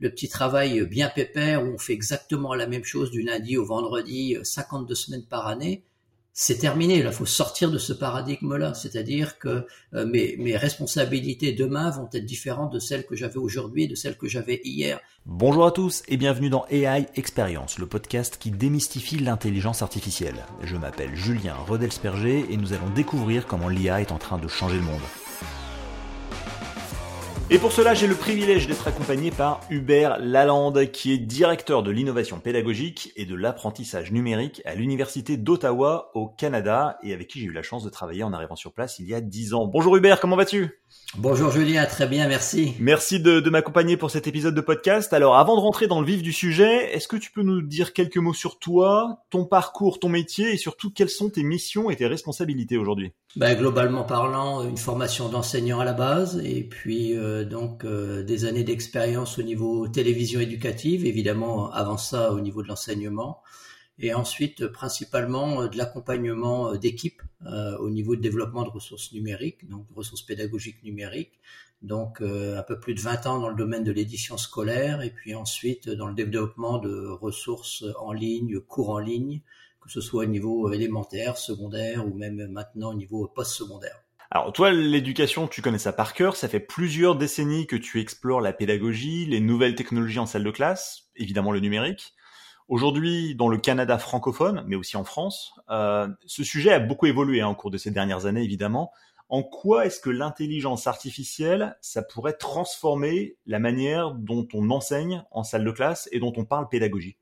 le petit travail bien pépère où on fait exactement la même chose du lundi au vendredi, 52 semaines par année, c'est terminé. Là, faut sortir de ce paradigme-là. C'est-à-dire que euh, mes, mes, responsabilités demain vont être différentes de celles que j'avais aujourd'hui, de celles que j'avais hier. Bonjour à tous et bienvenue dans AI Experience, le podcast qui démystifie l'intelligence artificielle. Je m'appelle Julien Rodelsperger et nous allons découvrir comment l'IA est en train de changer le monde. Et pour cela, j'ai le privilège d'être accompagné par Hubert Lalande, qui est directeur de l'innovation pédagogique et de l'apprentissage numérique à l'Université d'Ottawa au Canada et avec qui j'ai eu la chance de travailler en arrivant sur place il y a dix ans. Bonjour Hubert, comment vas-tu? Bonjour Julien, très bien, merci. Merci de, de m'accompagner pour cet épisode de podcast. Alors avant de rentrer dans le vif du sujet, est-ce que tu peux nous dire quelques mots sur toi, ton parcours, ton métier et surtout quelles sont tes missions et tes responsabilités aujourd'hui? Ben, Globalement parlant, une formation d'enseignant à la base et puis euh, donc euh, des années d'expérience au niveau télévision éducative, évidemment avant ça au niveau de l'enseignement et ensuite principalement euh, de l'accompagnement d'équipes au niveau de développement de ressources numériques, donc ressources pédagogiques numériques. Donc un peu plus de 20 ans dans le domaine de l'édition scolaire et puis ensuite dans le développement de ressources en ligne, cours en ligne, que ce soit au niveau élémentaire, secondaire ou même maintenant au niveau post-secondaire. Alors toi, l'éducation, tu connais ça par cœur, ça fait plusieurs décennies que tu explores la pédagogie, les nouvelles technologies en salle de classe, évidemment le numérique. Aujourd'hui, dans le Canada francophone, mais aussi en France, euh, ce sujet a beaucoup évolué hein, au cours de ces dernières années, évidemment. En quoi est-ce que l'intelligence artificielle, ça pourrait transformer la manière dont on enseigne en salle de classe et dont on parle pédagogie?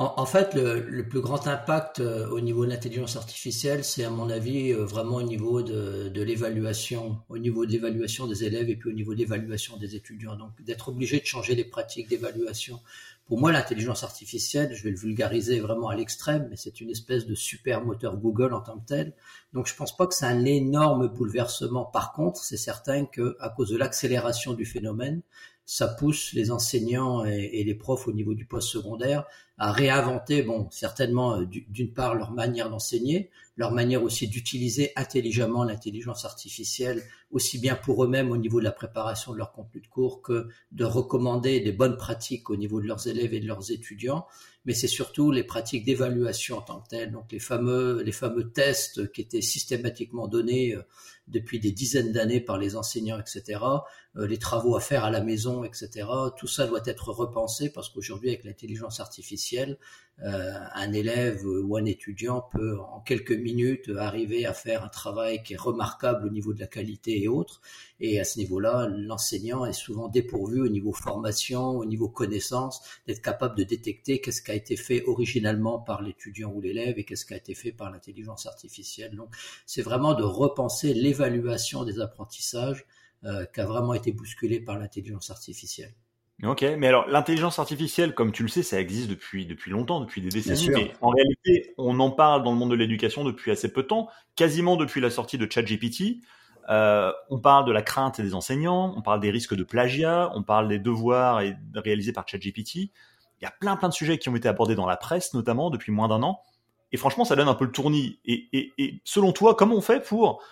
En, fait, le, plus grand impact euh, au niveau de l'intelligence artificielle, c'est à mon avis euh, vraiment au niveau de, de l'évaluation, au niveau de l'évaluation des élèves et puis au niveau de l'évaluation des étudiants. Donc, d'être obligé de changer les pratiques d'évaluation pour moi, l'intelligence artificielle, je vais le vulgariser vraiment à l'extrême, mais c'est une espèce de super moteur Google en tant que tel. Donc, je pense pas que c'est un énorme bouleversement. Par contre, c'est certain que, à cause de l'accélération du phénomène, ça pousse les enseignants et, les profs au niveau du post secondaire à réinventer, bon, certainement euh, d'une part leur manière d'enseigner, leur manière aussi d'utiliser intelligemment l'intelligence artificielle, aussi bien pour eux-mêmes au niveau de la préparation de leur contenu de cours que de recommander des bonnes pratiques au niveau de leurs élèves et de leurs étudiants. Mais c'est surtout les pratiques d'évaluation en tant que telles, donc les fameux, les fameux tests qui étaient systématiquement donnés euh, depuis des dizaines d'années par les enseignants, etc., euh, les travaux à faire à la maison, etc. Tout ça doit être repensé parce qu'aujourd'hui, avec l'intelligence artificielle, euh, un élève ou un étudiant peut en quelques minutes arriver à faire un travail qui est remarquable au niveau de la qualité et autres. Et à ce niveau-là, l'enseignant est souvent dépourvu au niveau formation, au niveau connaissance, d'être capable de détecter qu'est-ce qui a été fait originalement par l'étudiant ou l'élève et qu'est-ce qui a été fait par l'intelligence artificielle. Donc, c'est vraiment de repenser l'évaluation des apprentissages euh, qui a vraiment été bousculé par l'intelligence artificielle. Ok, mais alors l'intelligence artificielle, comme tu le sais, ça existe depuis depuis longtemps, depuis des décennies. Mais en réalité, on en parle dans le monde de l'éducation depuis assez peu de temps, quasiment depuis la sortie de ChatGPT. Euh, on parle de la crainte des enseignants, on parle des risques de plagiat, on parle des devoirs réalisés par ChatGPT. Il y a plein plein de sujets qui ont été abordés dans la presse, notamment depuis moins d'un an. Et franchement, ça donne un peu le tournis. Et, et, et selon toi, comment on fait pour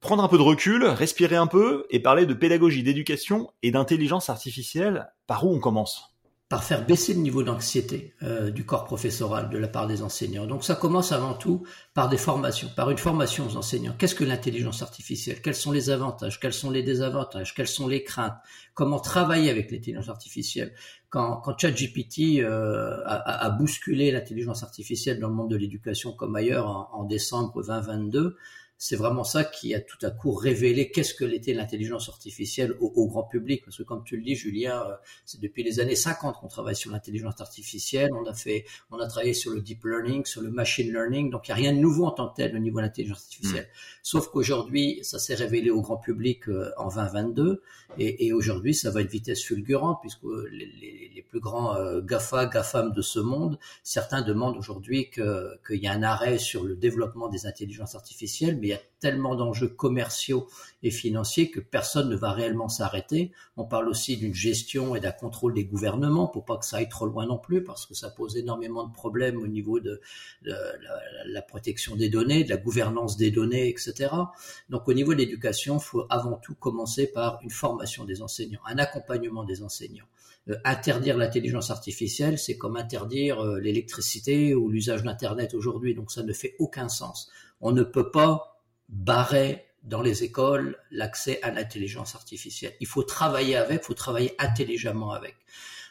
prendre un peu de recul, respirer un peu et parler de pédagogie, d'éducation et d'intelligence artificielle. Par où on commence? Par faire baisser le niveau d'anxiété euh, du corps professoral de la part des enseignants. Donc ça commence avant tout par des formations, par une formation aux enseignants. Qu'est-ce que l'intelligence artificielle? Quels sont les avantages? Quels sont les désavantages? Quelles sont les craintes? Comment travailler avec l'intelligence artificielle? Quand, quand ChatGPT euh, a, bousculé l'intelligence artificielle dans le monde de l'éducation comme ailleurs en décembre 2022, c'est vraiment ça qui a tout à coup révélé qu'est-ce que l'était l'intelligence artificielle au, grand public. Parce que comme tu le dis, Julien, euh, c'est depuis les années 50 qu'on travaille sur l'intelligence artificielle. On a fait, on a travaillé sur le deep learning, sur le machine learning. Donc il n'y a rien de nouveau en tant que tel au niveau de l'intelligence artificielle. Mm. Sauf qu'aujourd'hui, ça s'est révélé au grand public euh, en 2022. Et, et aujourd'hui, ça va à une vitesse fulgurante puisque les, les, plus grands euh, GAFA, GAFAM de ce monde, certains demandent aujourd'hui qu'il y a un arrêt sur le développement des intelligences artificielles, mais y a tellement d'enjeux commerciaux et financiers que personne ne va réellement s'arrêter. On parle aussi d'une gestion et d'un contrôle des gouvernements pour pas que ça aille trop loin non plus parce que ça pose énormément de problèmes au niveau de, la, protection des données, de la gouvernance des données, etc. Donc au niveau de l'éducation, il faut avant tout commencer par une formation des enseignants, un accompagnement des enseignants. interdire l'intelligence artificielle, c'est comme interdire l'électricité ou l'usage d'Internet aujourd'hui. Donc ça ne fait aucun sens. On ne peut pas barrer dans les écoles l'accès à l'intelligence artificielle. Il faut travailler avec, il faut travailler intelligemment avec.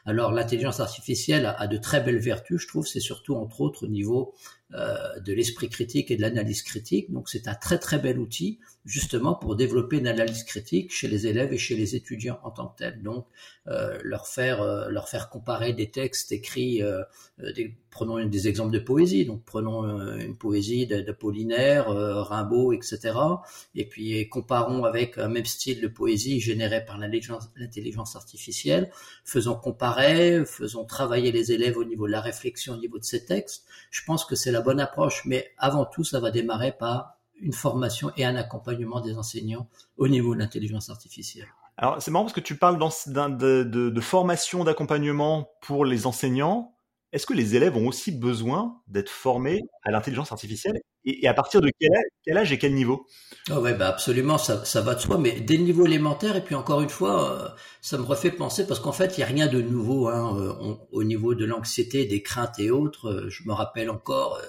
Alors l'intelligence artificielle a, de très belles vertus, je trouve, c'est surtout entre autres au niveau de l'esprit critique et de l'analyse critique. Donc c'est un très très bel outil justement pour développer une analyse critique chez les élèves et chez les étudiants en tant que tels. Donc euh, leur faire euh, leur faire comparer des textes écrits, prenons des exemples de poésie. Donc prenons une poésie d'Apollinaire, Rimbaud, etc. Et puis comparons avec un même style de poésie généré par l'intelligence artificielle. Faisons comparer, faisons travailler les élèves au niveau de la réflexion, au niveau de ces textes. Je pense que c'est la bonne approche, mais avant tout, ça va démarrer par une formation et un accompagnement des enseignants au niveau de l'intelligence artificielle. Alors, c'est marrant parce que tu parles de, formation, d'accompagnement pour les enseignants. Est-ce que les élèves ont aussi besoin d'être formés à l'intelligence artificielle et, à partir de quel âge, et quel niveau? Oh absolument, ça, ça, va de soi, mais dès le niveau élémentaire, et puis encore une fois, euh, ça me refait penser, parce qu'en fait, il n'y a rien de nouveau hein, euh, au niveau de l'anxiété, des craintes et autres. Euh, je me rappelle encore,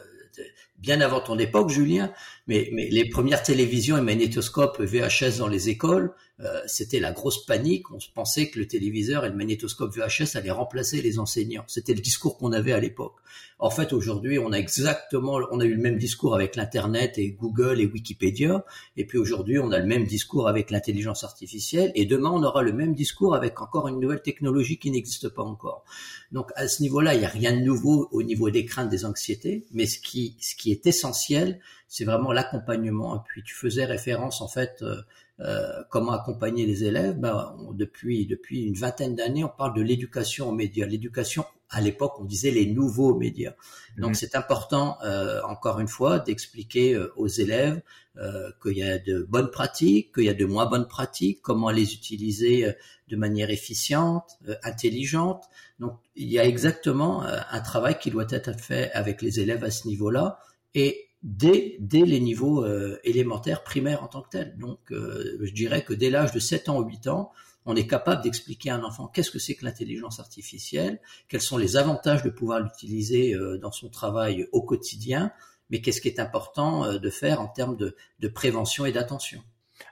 bien avant ton époque, Julien, mais, mais les premières télévisions et magnétoscopes VHS dans les écoles, euh, c'était la grosse panique. On pensait que le téléviseur et le magnétoscope VHS allaient remplacer les enseignants. C'était le discours qu'on avait à l'époque. En fait, aujourd'hui, on a exactement, on a eu le même discours avec l'internet et Google et Wikipédia. Et puis aujourd'hui, on a le même discours avec l'intelligence artificielle. Et demain, on aura le même discours avec encore une nouvelle technologie qui n'existe pas encore. Donc à ce niveau-là, il n'y a rien de nouveau au niveau des craintes, des anxiétés. Mais ce qui, ce qui est essentiel, c'est vraiment l'accompagnement. Et puis tu faisais référence en fait euh, euh, comment accompagner les élèves. Ben, depuis depuis une vingtaine d'années, on parle de l'éducation aux médias. L'éducation à l'époque, on disait les nouveaux médias. Donc mhm. c'est important, euh, encore une fois, d'expliquer aux élèves qu'il y a de bonnes pratiques, qu'il y a de moins bonnes pratiques, comment les utiliser de manière efficiente, intelligente. Donc il y a exactement un travail qui doit être fait avec les élèves à ce niveau-là. Et dès, dès les niveaux euh, élémentaires primaires en tant que tels. Donc, euh, je dirais que dès l'âge de 7 ans ou 8 ans, on est capable d'expliquer à un enfant qu'est-ce que c'est que l'intelligence artificielle, quels sont les avantages de pouvoir l'utiliser euh, dans son travail au quotidien, mais qu'est-ce qui est important de faire en termes de, de prévention et d'attention.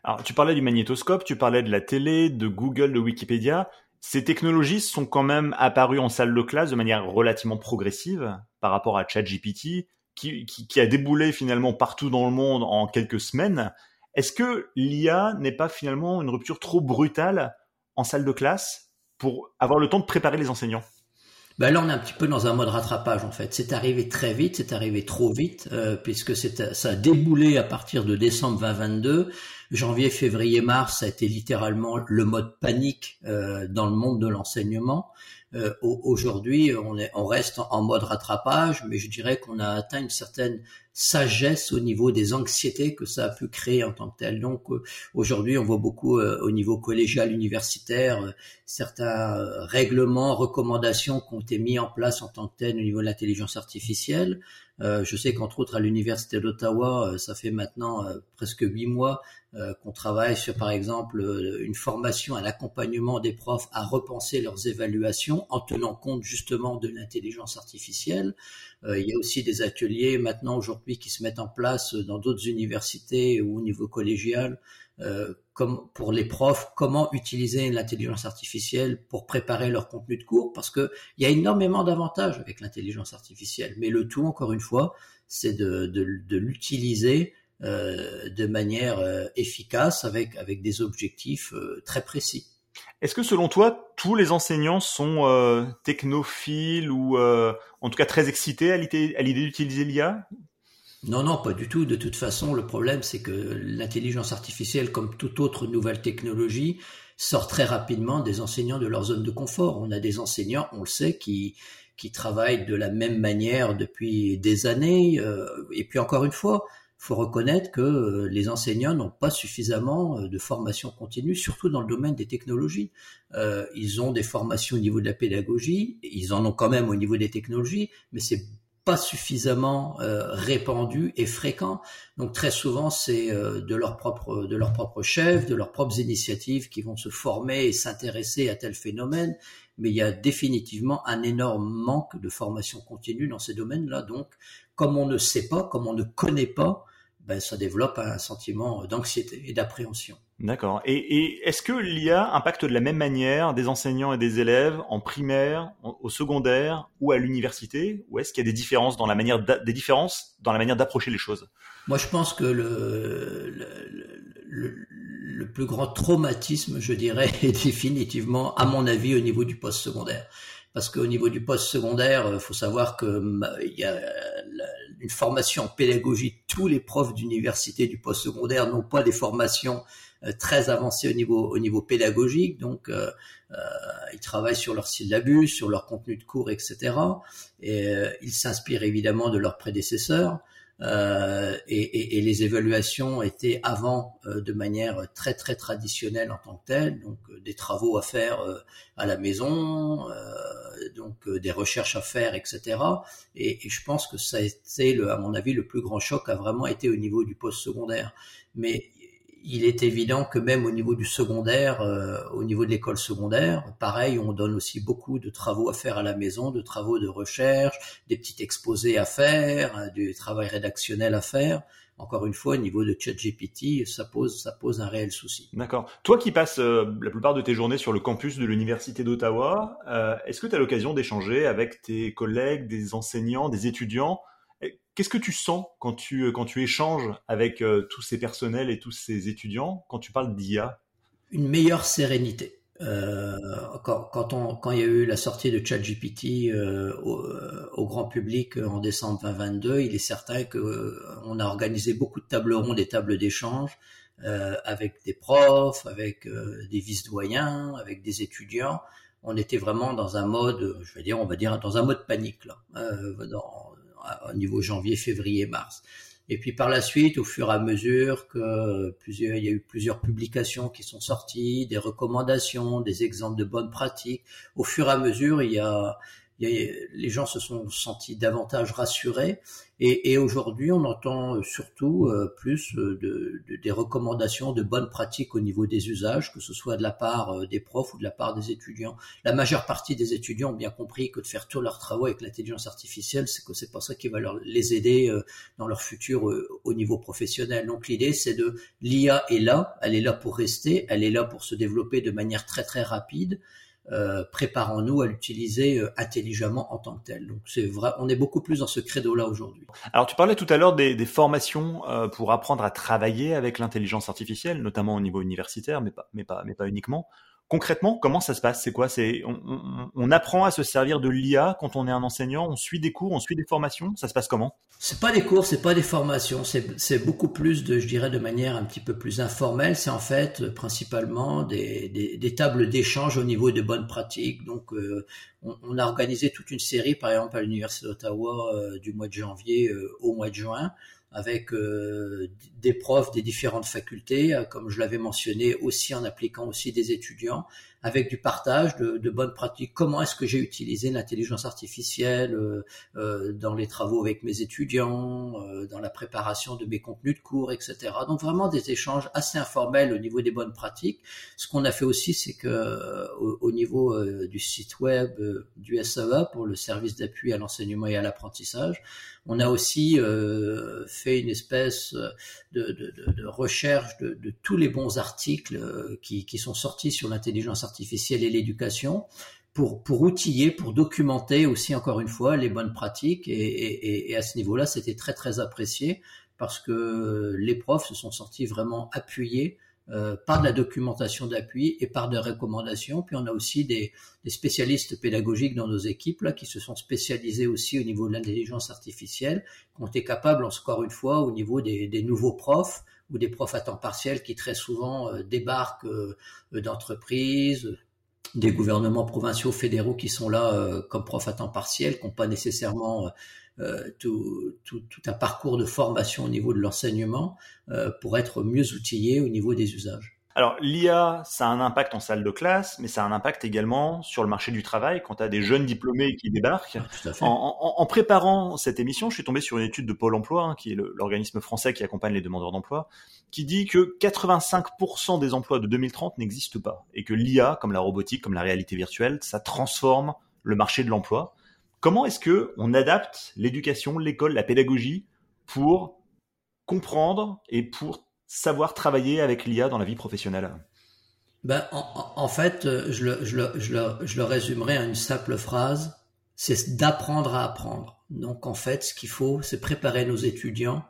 Alors, tu parlais du magnétoscope, tu parlais de la télé, de Google, de Wikipédia. Ces technologies sont quand même apparues en salle de classe de manière relativement progressive par rapport à ChatGPT qui, a déboulé finalement partout dans le monde en quelques semaines. Est-ce que l'IA n'est pas finalement une rupture trop brutale en salle de classe pour avoir le temps de préparer les enseignants? Ben là, on est un petit peu dans un mode rattrapage en fait. C'est arrivé très vite, c'est arrivé trop vite, euh, puisque ça a déboulé à partir de décembre 2022. Janvier, février, mars, ça a été littéralement le mode panique euh, dans le monde de l'enseignement. Euh, aujourd'hui, on, on reste en mode rattrapage, mais je dirais qu'on a atteint une certaine sagesse au niveau des anxiétés que ça a pu créer en tant que tel. Donc euh, aujourd'hui, on voit beaucoup euh, au niveau collégial, universitaire, certains règlements, recommandations qui ont été mis en place en tant que tel au niveau de l'intelligence artificielle. Je sais qu'entre autres à l'université d'Ottawa, ça fait maintenant presque huit mois euh, qu'on travaille sur, par exemple, euh, une formation, un accompagnement des profs à repenser leurs évaluations en tenant compte justement de l'intelligence artificielle. Euh, il y a aussi des ateliers maintenant aujourd'hui qui se mettent en place dans d'autres universités ou au niveau collégial, pour les profs, comment utiliser l'intelligence artificielle pour préparer leur contenu de cours, parce que il y a énormément d'avantages avec l'intelligence artificielle. Mais le tout, encore une fois, c'est de, l'utiliser euh, de manière euh, efficace avec, avec des objectifs euh, très précis. Est-ce que selon toi, tous les enseignants sont technophiles ou en tout cas très excités à l'idée d'utiliser l'IA non, non, pas du tout. De toute façon, le problème, c'est que l'intelligence artificielle, comme toute autre nouvelle technologie, sort très rapidement des enseignants de leur zone de confort. On a des enseignants, on le sait, qui, qui travaillent de la même manière depuis des années. et puis encore une fois, faut reconnaître que euh, les enseignants n'ont pas suffisamment euh, de formation continue, surtout dans le domaine des technologies. Euh, ils ont des formations au niveau de la pédagogie, ils en ont quand même au niveau des technologies, mais c'est pas suffisamment répandu et fréquent. Donc très souvent, c'est de leur propre de leur propre chef, de leurs propres initiatives qui vont se former et s'intéresser à tel phénomène mais il y a définitivement un énorme manque de formation continue dans ces domaines-là. Donc, comme on ne sait pas, comme on ne connaît pas, ben, ça développe un sentiment d'anxiété et d'appréhension. D'accord. Et, est-ce que l'IA impacte de la même manière des enseignants et des élèves en primaire, au secondaire ou à l'université? Ou est-ce qu'il y a des différences dans la manière des différences dans la manière d'approcher les choses? Moi, je pense que le, le, plus grand traumatisme, je dirais, est définitivement, à mon avis, au niveau du post-secondaire. Parce qu'au niveau du post-secondaire, il faut savoir que il y a une formation en pédagogie. Tous les profs d'université du post-secondaire n'ont pas des formations euh, très avancées au niveau au niveau pédagogique. Donc, euh, euh, ils travaillent sur leur syllabus, sur leur contenu de cours, etc. Et ils s'inspirent évidemment de leurs prédécesseurs. Euh, et, et, les évaluations étaient avant euh, de manière très très traditionnelle en tant que telle, donc euh, des travaux à faire à la maison, donc des recherches à faire, etc. Et, et, je pense que ça a été, le, à mon avis, le plus grand choc a vraiment été au niveau du post-secondaire. Mais il est évident que même au niveau du secondaire, euh, au niveau de l'école secondaire, pareil, on donne aussi beaucoup de travaux à faire à la maison, de travaux de recherche, des petits exposés à faire, hein, du travail rédactionnel à faire. Encore une fois, au niveau de ChatGPT, ça pose, ça pose un réel souci. D'accord. Toi qui passes euh, la plupart de tes journées sur le campus de l'Université d'Ottawa, euh, est-ce que tu as l'occasion d'échanger avec tes collègues, des enseignants, des étudiants Qu'est-ce que tu sens quand tu, euh, quand tu échanges avec euh, tous ces personnels et tous ces étudiants quand tu parles d'IA Une meilleure sérénité. Euh, quand, on, quand il y a eu la sortie de ChatGPT au, grand public en décembre 2022, il est certain que on a organisé beaucoup de tables rondes et tables d'échange avec des profs, avec des vice-doyens, avec des étudiants. On était vraiment dans un mode, je vais dire, on va dire dans un mode panique là, au niveau janvier, février, mars. Et puis par la suite, au fur et à mesure que plusieurs, il y a eu plusieurs publications qui sont sorties, des recommandations, des exemples de bonnes pratiques, au fur et à mesure, il y a, les gens se sont sentis davantage rassurés. Et, aujourd'hui, on entend surtout euh, plus euh, de, des recommandations de bonnes pratiques au niveau des usages, que ce soit de la part euh, des profs ou de la part des étudiants. La majeure partie des étudiants ont bien compris que de faire tous leurs travaux avec l'intelligence artificielle, c'est que c'est pas ça qui va leur, les aider dans leur futur au niveau professionnel. Donc l'idée, c'est de l'IA est là, elle est là pour rester, elle est là pour se développer de manière très très rapide. Euh, préparons-nous à l'utiliser euh, intelligemment en tant que tel. Donc c'est vrai, on est beaucoup plus dans ce credo-là aujourd'hui. Alors tu parlais tout à l'heure des, des formations euh, pour apprendre à travailler avec l'intelligence artificielle, notamment au niveau universitaire, mais pas, mais pas, mais pas uniquement concrètement, comment ça se passe? C'est quoi? C'est on, apprend à se servir de l'IA quand on est un enseignant, on suit des cours, on suit des formations? Ça se passe comment? C'est pas des cours, c'est pas des formations, c'est beaucoup plus de, je dirais, de manière un petit peu plus informelle. C'est en fait principalement des, des, tables d'échange au niveau de bonnes pratiques. Donc, euh, on, a organisé toute une série, par exemple à l'université d'Ottawa euh, du mois de janvier euh, au mois de juin avec euh, des profs des différentes facultés, euh, comme je l'avais mentionné, aussi en appliquant aussi des étudiants, avec du partage de, de bonnes pratiques. Comment est-ce que j'ai utilisé l'intelligence artificielle euh, euh, dans les travaux avec mes étudiants, euh, dans la préparation de mes contenus de cours, etc. Donc vraiment des échanges assez informels au niveau des bonnes pratiques. Ce qu'on a fait aussi, c'est que au, au, niveau du site web du SEA pour le service d'appui à l'enseignement et à l'apprentissage, on a aussi euh, fait une espèce de, de, de recherche de, tous les bons articles qui, qui sont sortis sur l'intelligence artificielle artificielle et l'éducation pour, pour outiller, pour documenter aussi encore une fois les bonnes pratiques. Et, à ce niveau-là, c'était très très apprécié parce que les profs se sont sortis vraiment appuyés euh, par de la documentation d'appui et par des recommandations. Puis on a aussi des, spécialistes pédagogiques dans nos équipes là qui se sont spécialisés aussi au niveau de l'intelligence artificielle, qui ont été capables encore une fois au niveau des nouveaux profs ou des profs à temps partiel qui très souvent euh, débarquent euh, d'entreprises, des gouvernements provinciaux, fédéraux qui sont là euh, comme profs à temps partiel, qui n'ont pas nécessairement tout, un parcours de formation au niveau de l'enseignement pour être mieux outillés au niveau des usages. Alors l'IA, ça a un impact en salle de classe, mais ça a un impact également sur le marché du travail quand tu as des jeunes diplômés qui débarquent. Ah, en, préparant cette émission, je suis tombé sur une étude de Pôle Emploi, hein, qui est l'organisme français qui accompagne les demandeurs d'emploi, qui dit que 85% des emplois de 2030 n'existent pas et que l'IA, comme la robotique, comme la réalité virtuelle, ça transforme le marché de l'emploi. Comment est-ce que on adapte l'éducation, l'école, la pédagogie pour comprendre et pour savoir travailler avec l'IA dans la vie professionnelle ben, en, fait, euh, je le, je, le, je, le, je le résumerai en une simple phrase, c'est d'apprendre à apprendre. Donc en fait, ce qu'il faut, c'est préparer nos étudiants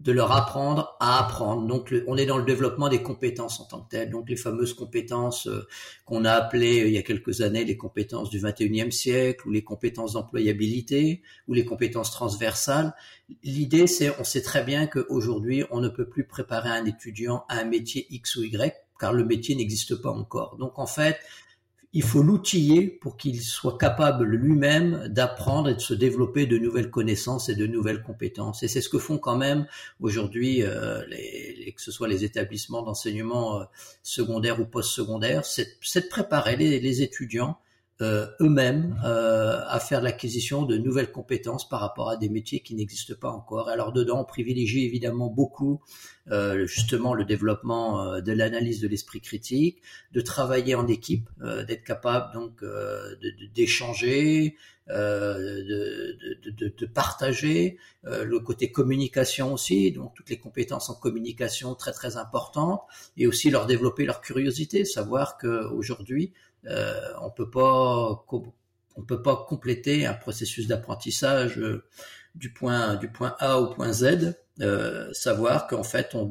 de leur apprendre à apprendre. Donc, on est dans le développement des compétences en tant que telles. Donc, les fameuses compétences euh, qu'on a appelées euh, il y a quelques années les compétences du 21e siècle ou les compétences d'employabilité ou les compétences transversales. L'idée, c'est, on sait très bien qu'aujourd'hui, on ne peut plus préparer un étudiant à un métier X ou Y car le métier n'existe pas encore. Donc, en fait, il faut l'outiller pour qu'il soit capable lui-même d'apprendre et de se développer de nouvelles connaissances et de nouvelles compétences. Et c'est ce que font quand même aujourd'hui, euh, les, que ce soit les établissements d'enseignement euh, secondaire ou post-secondaire, c'est de préparer les, étudiants eux-mêmes euh, à faire l'acquisition de nouvelles compétences par rapport à des métiers qui n'existent pas encore. Alors dedans, on privilégie évidemment beaucoup euh, justement le développement de l'analyse de l'esprit critique, de travailler en équipe, d'être capable donc d'échanger, de, de, de, de, partager, le côté communication aussi, donc toutes les compétences en communication très très importantes, et aussi leur développer leur curiosité, savoir qu'aujourd'hui, euh, on peut pas on peut pas compléter un processus d'apprentissage euh, du point du point A au point Z. Euh, savoir qu'en fait on,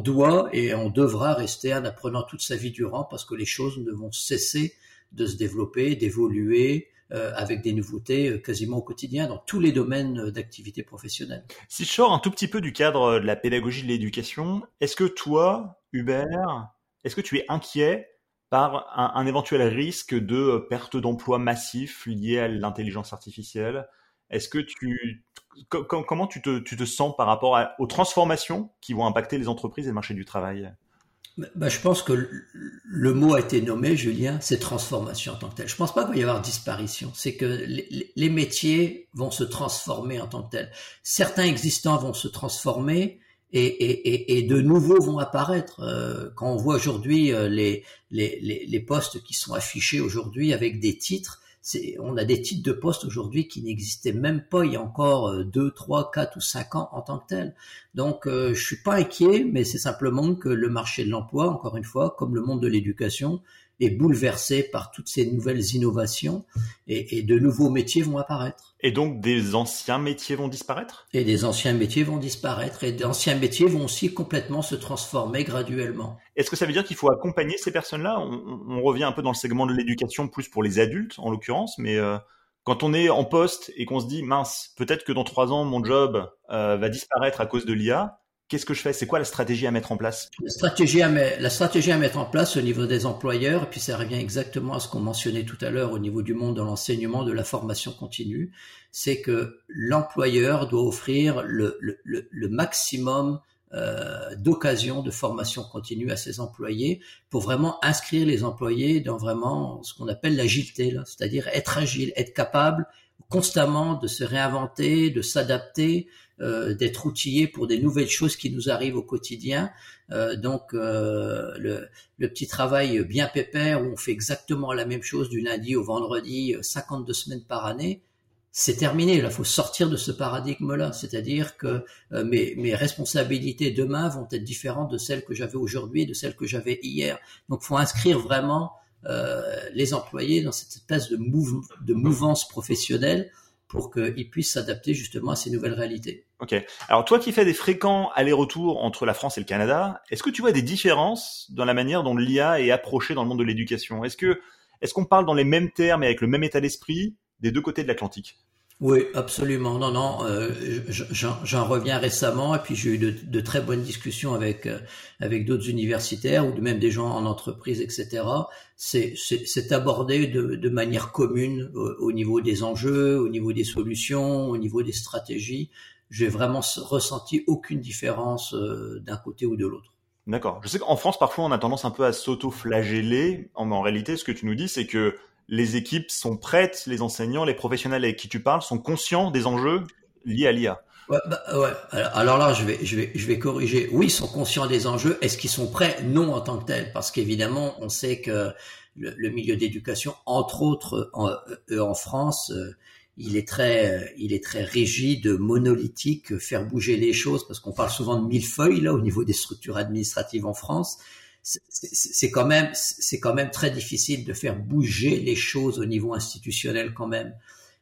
doit et on devra rester un apprenant toute sa vie durant parce que les choses ne vont cesser de se développer, d'évoluer, avec des nouveautés quasiment au quotidien dans tous les domaines d'activité professionnelle. Si je sors un tout petit peu du cadre de la pédagogie de l'éducation, est-ce que toi, Hubert, est-ce que tu es inquiet par un, éventuel risque de euh, perte d'emploi massif lié à l'intelligence artificielle. Est-ce que tu comment tu te, sens par rapport aux transformations qui vont impacter les entreprises et le marché du travail? Bah, bah, je pense que le mot a été nommé, Julien, c'est transformation en tant que tel. Je pense pas qu'il va y avoir disparition. C'est que les, les, métiers vont se transformer en tant que tel. Certains existants vont se transformer, et, et, et, de nouveaux vont apparaître. Euh, quand on voit aujourd'hui euh, les, les, les, postes qui sont affichés aujourd'hui avec des titres, on a des titres de postes aujourd'hui qui n'existaient même pas il y a encore 2, 3, 4 ou 5 ans en tant que tel. Donc euh, je suis pas inquiet, mais c'est simplement que le marché de l'emploi, encore une fois, comme le monde de l'éducation, est bouleversé par toutes ces nouvelles innovations et, et, de nouveaux métiers vont apparaître. Et donc des anciens métiers vont disparaître? Et des anciens métiers vont disparaître et d'anciens métiers vont aussi complètement se transformer graduellement. Est-ce que ça veut dire qu'il faut accompagner ces personnes-là? On, on, revient un peu dans le segment de l'éducation plus pour les adultes en l'occurrence, mais euh, quand on est en poste et qu'on se dit mince, peut-être que dans trois ans mon job euh, va disparaître à cause de l'IA, qu'est-ce que je fais? C'est quoi la stratégie à mettre en place? La stratégie, à mettre en place au niveau des employeurs, et puis ça revient exactement à ce qu'on mentionnait tout à l'heure au niveau du monde de l'enseignement, de la formation continue, c'est que l'employeur doit offrir le, maximum euh, d'occasions de formation continue à ses employés pour vraiment inscrire les employés dans vraiment ce qu'on appelle l'agilité, c'est-à-dire être agile, être capable constamment de se réinventer, de s'adapter, euh, d'être outillé pour des nouvelles choses qui nous arrivent au quotidien. Euh, donc euh, le, le, petit travail bien pépère où on fait exactement la même chose du lundi au vendredi, 52 semaines par année, c'est terminé. Il faut sortir de ce paradigme-là. C'est-à-dire que mes, mes, responsabilités demain vont être différentes de celles que j'avais aujourd'hui et de celles que j'avais hier. Donc, faut inscrire vraiment euh, les employés dans cette espèce de, de mouvance professionnelle pour qu'ils puissent s'adapter justement à ces nouvelles réalités. Ok. Alors toi qui fais des fréquents allers-retours entre la France et le Canada, est-ce que tu vois des différences dans la manière dont l'IA est approchée dans le monde de l'éducation? Est-ce que est-ce qu'on parle dans les mêmes termes et avec le même état d'esprit des deux côtés de l'Atlantique? Oui, absolument. Non, non, euh, j'en reviens récemment et puis j'ai eu de, très bonnes discussions avec euh, avec d'autres universitaires ou même des gens en entreprise, etc. C'est abordé de, de, manière commune au, niveau des enjeux, au niveau des solutions, au niveau des stratégies. J'ai vraiment ressenti aucune différence euh, d'un côté ou de l'autre. D'accord. Je sais qu'en France, parfois, on a tendance un peu à s'auto-flageller. En réalité, ce que tu nous dis, c'est que les équipes sont prêtes, les enseignants, les professionnels avec qui tu parles sont conscients des enjeux liés à l'IA. Ouais, bah, ouais. Alors là, je vais, je vais, je vais corriger. Oui, ils sont conscients des enjeux. Est-ce qu'ils sont prêts? Non, en tant que tel, parce qu'évidemment, on sait que le, milieu d'éducation, entre autres en, euh, en France, euh, il est très, il est très rigide, monolithique, faire bouger les choses, parce qu'on parle souvent de millefeuilles là au niveau des structures administratives en France. C'est quand même, c'est quand même très difficile de faire bouger les choses au niveau institutionnel quand même.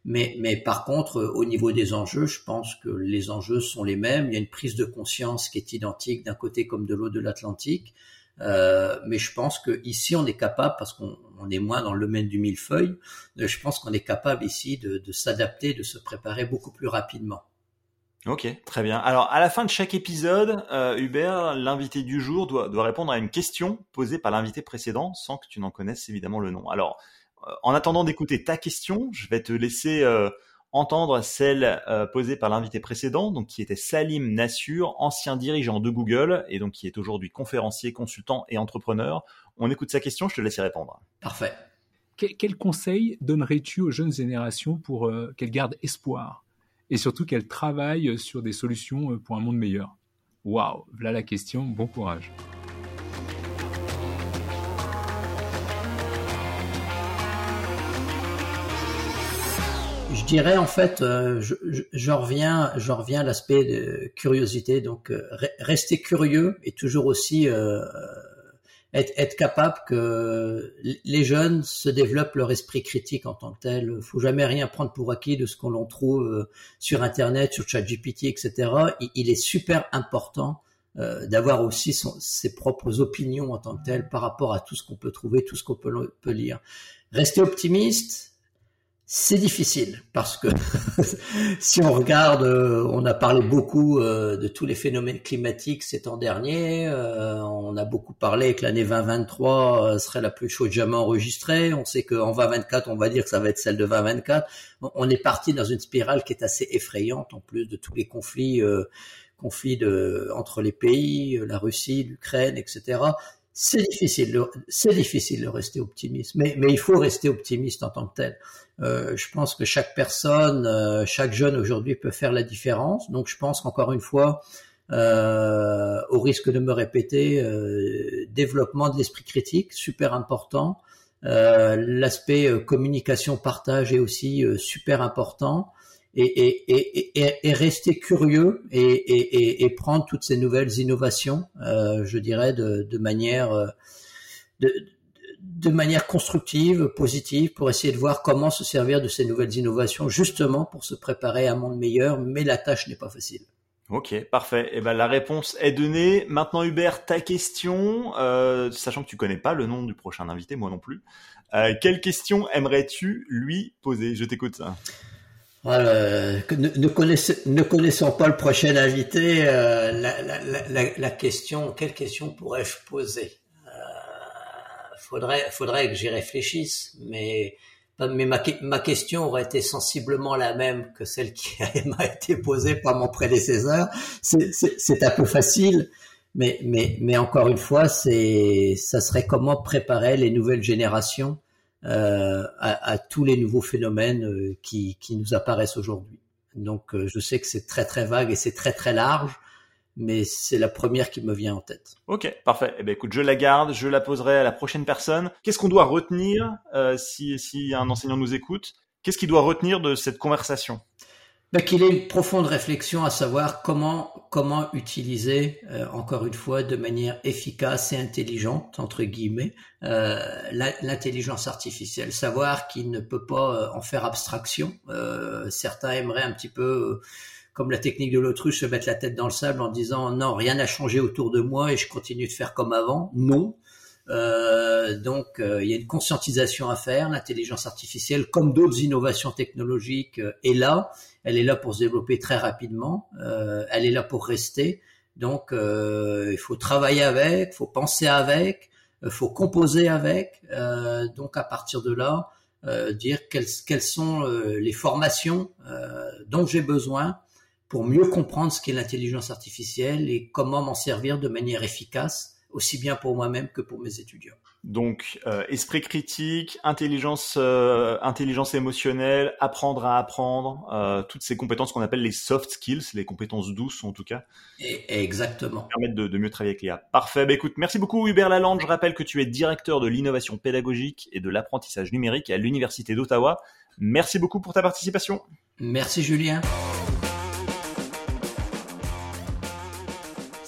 Mais, mais par contre, au niveau des enjeux, je pense que les enjeux sont les mêmes. Il y a une prise de conscience qui est identique d'un côté comme de l'autre de l'Atlantique. Euh, mais je pense que ici on est capable, parce qu'on est moins dans le domaine du millefeuille, euh, je pense qu'on est capable ici de s'adapter, de se préparer beaucoup plus rapidement. Ok, très bien. Alors à la fin de chaque épisode, euh, Hubert, l'invité du jour doit, répondre à une question posée par l'invité précédent sans que tu n'en connaisses évidemment le nom. Alors euh, en attendant d'écouter ta question, je vais te laisser euh, entendre celle posée par l'invité précédent, donc qui était Salim Nassur, ancien dirigeant de Google et donc qui est aujourd'hui conférencier, consultant et entrepreneur. On écoute sa question, je te laisse y répondre. Parfait. Quel, conseil donnerais-tu aux jeunes générations pour qu'elles gardent espoir? Et surtout qu'elles travaillent sur des solutions pour un monde meilleur Waouh, voilà la question, bon courage. je dirais en fait, euh, je, reviens, je reviens à l'aspect de curiosité. Donc, euh, rester curieux et toujours aussi euh, être, être, capable que les jeunes se développent leur esprit critique en tant que tel. Faut jamais rien prendre pour acquis de ce qu'on trouve sur Internet, sur ChatGPT, etc. Il, est super important d'avoir aussi ses propres opinions en tant que tel par rapport à tout ce qu'on peut trouver, tout ce qu'on peut, peut lire. Rester optimiste c'est difficile parce que si on regarde, euh, on a parlé beaucoup euh, de tous les phénomènes climatiques ces temps derniers. Euh, on a beaucoup parlé que l'année 2023 serait la plus chaude jamais enregistrée. On sait qu'en 2024, on va dire que ça va être celle de 2024. On est parti dans une spirale qui est assez effrayante en plus de tous les conflits, conflits entre les pays, la Russie, l'Ukraine, etc c'est difficile, c'est difficile de rester optimiste, mais, mais il faut rester optimiste en tant que tel. Euh, je pense que chaque personne, euh, chaque jeune aujourd'hui peut faire la différence. Donc je pense qu'encore une fois, euh, au risque de me répéter, euh, développement de l'esprit critique, super important. Euh, l'aspect communication, partage est aussi super important. Et, rester curieux et, prendre toutes ces nouvelles innovations, je dirais, de, de manière constructive, positive, pour essayer de voir comment se servir de ces nouvelles innovations, justement pour se préparer à un monde meilleur, mais la tâche n'est pas facile. Ok, parfait. Et eh ben la réponse est donnée. Maintenant Hubert, ta question, euh, sachant que tu connais pas le nom du prochain invité, moi non plus. Euh, quelle question aimerais-tu lui poser? Je t'écoute. Ne, connaissant pas le prochain invité, euh, la, question, quelle question pourrais-je poser? Faudrait, faudrait que j'y réfléchisse, mais, ma, question aurait été sensiblement la même que celle qui m'a été posée par mon prédécesseur. C'est un peu facile, mais, encore une fois, c'est, ça serait comment préparer les nouvelles générations euh, à, à, tous les nouveaux phénomènes euh, qui, qui nous apparaissent aujourd'hui. Donc, euh, je sais que c'est très très vague et c'est très très large, mais c'est la première qui me vient en tête. Ok, parfait. Eh ben écoute, je la garde, je la poserai à la prochaine personne. Qu'est-ce qu'on doit retenir euh, si, si un enseignant nous écoute? Qu'est-ce qu'il doit retenir de cette conversation? Ben, Qu'il ait une profonde réflexion à savoir comment comment utiliser, euh, encore une fois, de manière efficace et intelligente entre guillemets, euh, l'intelligence artificielle. Savoir qu'il ne peut pas euh, en faire abstraction. Certains aimeraient un petit peu comme la technique de l'autruche, se mettre la tête dans le sable en disant non, rien n'a changé autour de moi et je continue de faire comme avant. Non. Euh, donc euh, il y a une conscientisation à faire. L'intelligence artificielle, comme d'autres innovations technologiques, euh, est là. Elle est là pour se développer très rapidement. Euh, elle est là pour rester. Donc il faut travailler avec, il faut penser avec, il faut composer avec. donc à partir de là, dire quelles, quelles sont les formations dont j'ai besoin pour mieux comprendre ce qu'est l'intelligence artificielle et comment m'en servir de manière efficace aussi bien pour moi-même que pour mes étudiants. Donc, euh, esprit critique, intelligence, euh, intelligence émotionnelle, apprendre à apprendre, euh, toutes ces compétences qu'on appelle les soft skills, les compétences douces en tout cas. Et, exactement. Permettre de, de, mieux travailler avec l'IA. Parfait. Bah, écoute, merci beaucoup Hubert Lalande. Je rappelle que tu es directeur de l'innovation pédagogique et de l'apprentissage numérique à l'Université d'Ottawa. Merci beaucoup pour ta participation. Merci Julien.